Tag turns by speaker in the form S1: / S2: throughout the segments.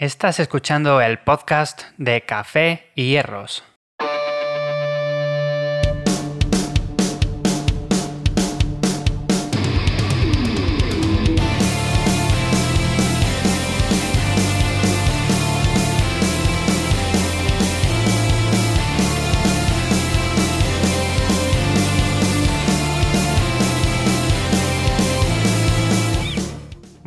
S1: Estás escuchando el podcast de Café y Hierros.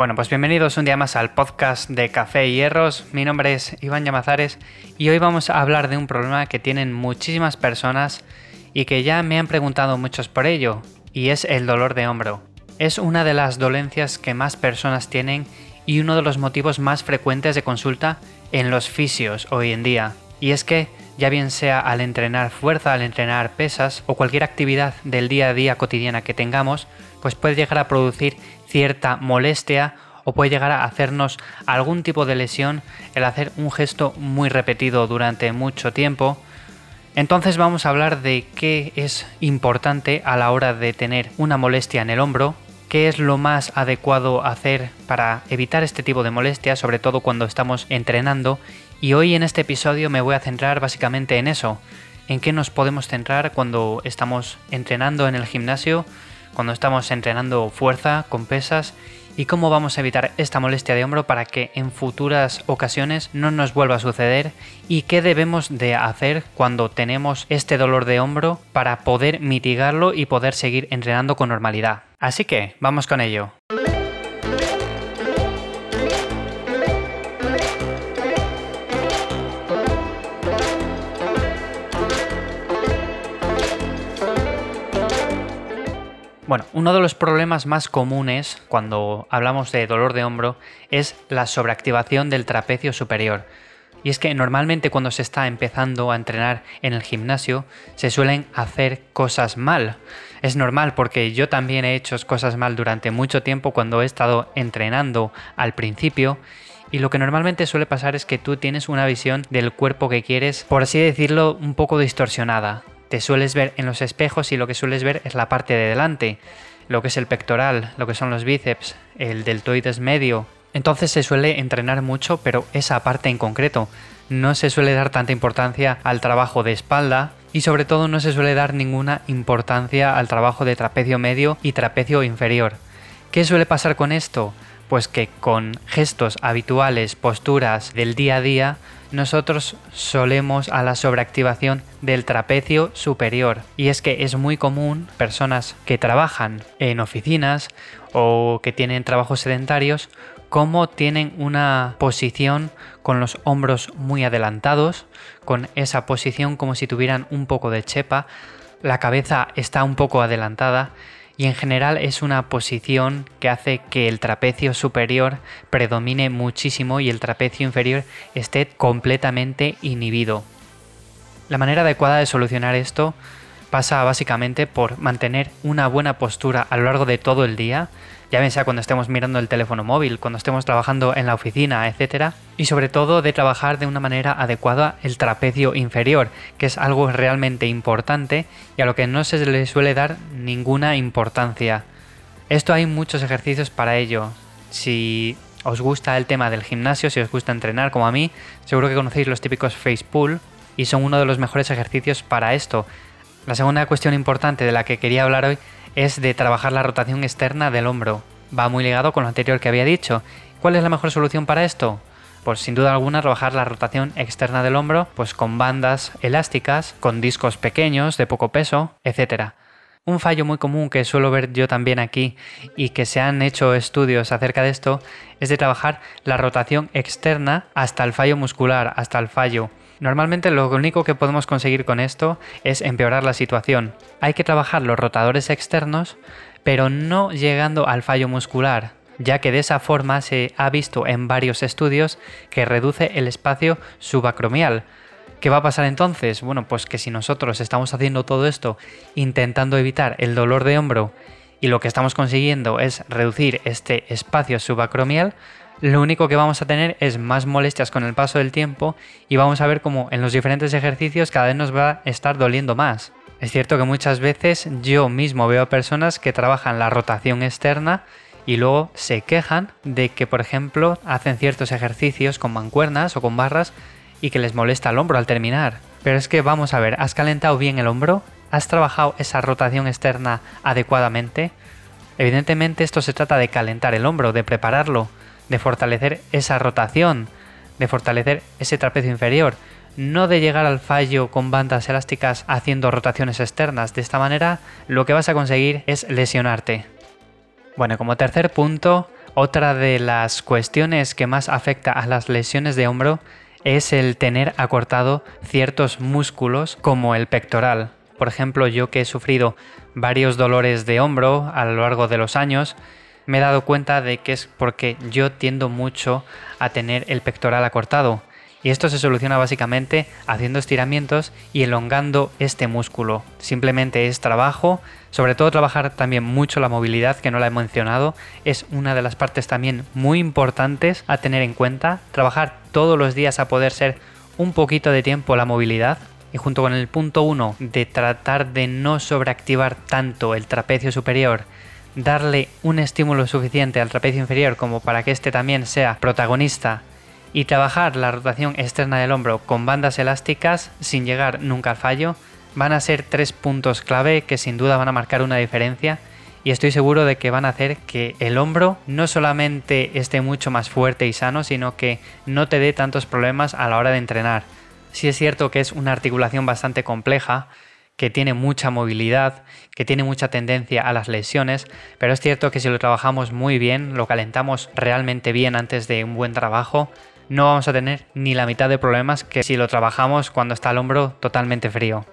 S1: Bueno, pues bienvenidos un día más al podcast de Café y Hierros. Mi nombre es Iván Llamazares y hoy vamos a hablar de un problema que tienen muchísimas personas y que ya me han preguntado muchos por ello, y es el dolor de hombro. Es una de las dolencias que más personas tienen y uno de los motivos más frecuentes de consulta en los fisios hoy en día. Y es que, ya bien sea al entrenar fuerza, al entrenar pesas o cualquier actividad del día a día cotidiana que tengamos, pues puede llegar a producir cierta molestia o puede llegar a hacernos algún tipo de lesión el hacer un gesto muy repetido durante mucho tiempo. Entonces vamos a hablar de qué es importante a la hora de tener una molestia en el hombro, qué es lo más adecuado hacer para evitar este tipo de molestias, sobre todo cuando estamos entrenando. Y hoy en este episodio me voy a centrar básicamente en eso, en qué nos podemos centrar cuando estamos entrenando en el gimnasio cuando estamos entrenando fuerza con pesas y cómo vamos a evitar esta molestia de hombro para que en futuras ocasiones no nos vuelva a suceder y qué debemos de hacer cuando tenemos este dolor de hombro para poder mitigarlo y poder seguir entrenando con normalidad. Así que vamos con ello. Bueno, uno de los problemas más comunes cuando hablamos de dolor de hombro es la sobreactivación del trapecio superior. Y es que normalmente cuando se está empezando a entrenar en el gimnasio se suelen hacer cosas mal. Es normal porque yo también he hecho cosas mal durante mucho tiempo cuando he estado entrenando al principio y lo que normalmente suele pasar es que tú tienes una visión del cuerpo que quieres, por así decirlo, un poco distorsionada te sueles ver en los espejos y lo que sueles ver es la parte de delante, lo que es el pectoral, lo que son los bíceps, el deltoides medio. Entonces se suele entrenar mucho, pero esa parte en concreto. No se suele dar tanta importancia al trabajo de espalda y sobre todo no se suele dar ninguna importancia al trabajo de trapecio medio y trapecio inferior. ¿Qué suele pasar con esto? Pues que con gestos habituales, posturas del día a día, nosotros solemos a la sobreactivación del trapecio superior. Y es que es muy común personas que trabajan en oficinas o que tienen trabajos sedentarios como tienen una posición con los hombros muy adelantados, con esa posición como si tuvieran un poco de chepa, la cabeza está un poco adelantada y en general es una posición que hace que el trapecio superior predomine muchísimo y el trapecio inferior esté completamente inhibido. La manera adecuada de solucionar esto pasa básicamente por mantener una buena postura a lo largo de todo el día, ya bien sea cuando estemos mirando el teléfono móvil, cuando estemos trabajando en la oficina, etc. Y sobre todo de trabajar de una manera adecuada el trapecio inferior, que es algo realmente importante y a lo que no se le suele dar ninguna importancia. Esto hay muchos ejercicios para ello. Si os gusta el tema del gimnasio, si os gusta entrenar como a mí, seguro que conocéis los típicos face pull y son uno de los mejores ejercicios para esto. La segunda cuestión importante de la que quería hablar hoy es de trabajar la rotación externa del hombro. Va muy ligado con lo anterior que había dicho. ¿Cuál es la mejor solución para esto? Pues sin duda alguna trabajar la rotación externa del hombro, pues con bandas elásticas, con discos pequeños de poco peso, etc. Un fallo muy común que suelo ver yo también aquí y que se han hecho estudios acerca de esto es de trabajar la rotación externa hasta el fallo muscular, hasta el fallo. Normalmente lo único que podemos conseguir con esto es empeorar la situación. Hay que trabajar los rotadores externos, pero no llegando al fallo muscular, ya que de esa forma se ha visto en varios estudios que reduce el espacio subacromial. ¿Qué va a pasar entonces? Bueno, pues que si nosotros estamos haciendo todo esto intentando evitar el dolor de hombro y lo que estamos consiguiendo es reducir este espacio subacromial, lo único que vamos a tener es más molestias con el paso del tiempo y vamos a ver cómo en los diferentes ejercicios cada vez nos va a estar doliendo más. Es cierto que muchas veces yo mismo veo a personas que trabajan la rotación externa y luego se quejan de que, por ejemplo, hacen ciertos ejercicios con mancuernas o con barras y que les molesta el hombro al terminar. Pero es que vamos a ver, ¿has calentado bien el hombro? ¿Has trabajado esa rotación externa adecuadamente? Evidentemente esto se trata de calentar el hombro, de prepararlo, de fortalecer esa rotación, de fortalecer ese trapecio inferior, no de llegar al fallo con bandas elásticas haciendo rotaciones externas. De esta manera lo que vas a conseguir es lesionarte. Bueno, como tercer punto, otra de las cuestiones que más afecta a las lesiones de hombro es el tener acortado ciertos músculos como el pectoral. Por ejemplo, yo que he sufrido varios dolores de hombro a lo largo de los años, me he dado cuenta de que es porque yo tiendo mucho a tener el pectoral acortado. Y esto se soluciona básicamente haciendo estiramientos y elongando este músculo. Simplemente es trabajo, sobre todo trabajar también mucho la movilidad, que no la he mencionado, es una de las partes también muy importantes a tener en cuenta. Trabajar todos los días a poder ser un poquito de tiempo la movilidad. Y junto con el punto 1 de tratar de no sobreactivar tanto el trapecio superior, darle un estímulo suficiente al trapecio inferior como para que este también sea protagonista y trabajar la rotación externa del hombro con bandas elásticas sin llegar nunca al fallo van a ser tres puntos clave que sin duda van a marcar una diferencia y estoy seguro de que van a hacer que el hombro no solamente esté mucho más fuerte y sano, sino que no te dé tantos problemas a la hora de entrenar. Sí es cierto que es una articulación bastante compleja, que tiene mucha movilidad, que tiene mucha tendencia a las lesiones, pero es cierto que si lo trabajamos muy bien, lo calentamos realmente bien antes de un buen trabajo, no vamos a tener ni la mitad de problemas que si lo trabajamos cuando está el hombro totalmente frío.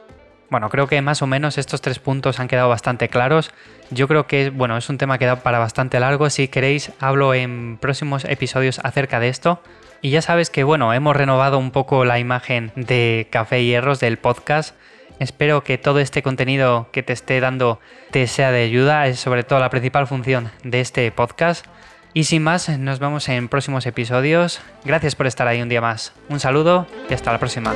S1: Bueno, creo que más o menos estos tres puntos han quedado bastante claros. Yo creo que bueno, es un tema que da para bastante largo. Si queréis, hablo en próximos episodios acerca de esto. Y ya sabes que bueno, hemos renovado un poco la imagen de Café Hierros del podcast. Espero que todo este contenido que te esté dando te sea de ayuda. Es sobre todo la principal función de este podcast. Y sin más, nos vemos en próximos episodios. Gracias por estar ahí un día más. Un saludo y hasta la próxima.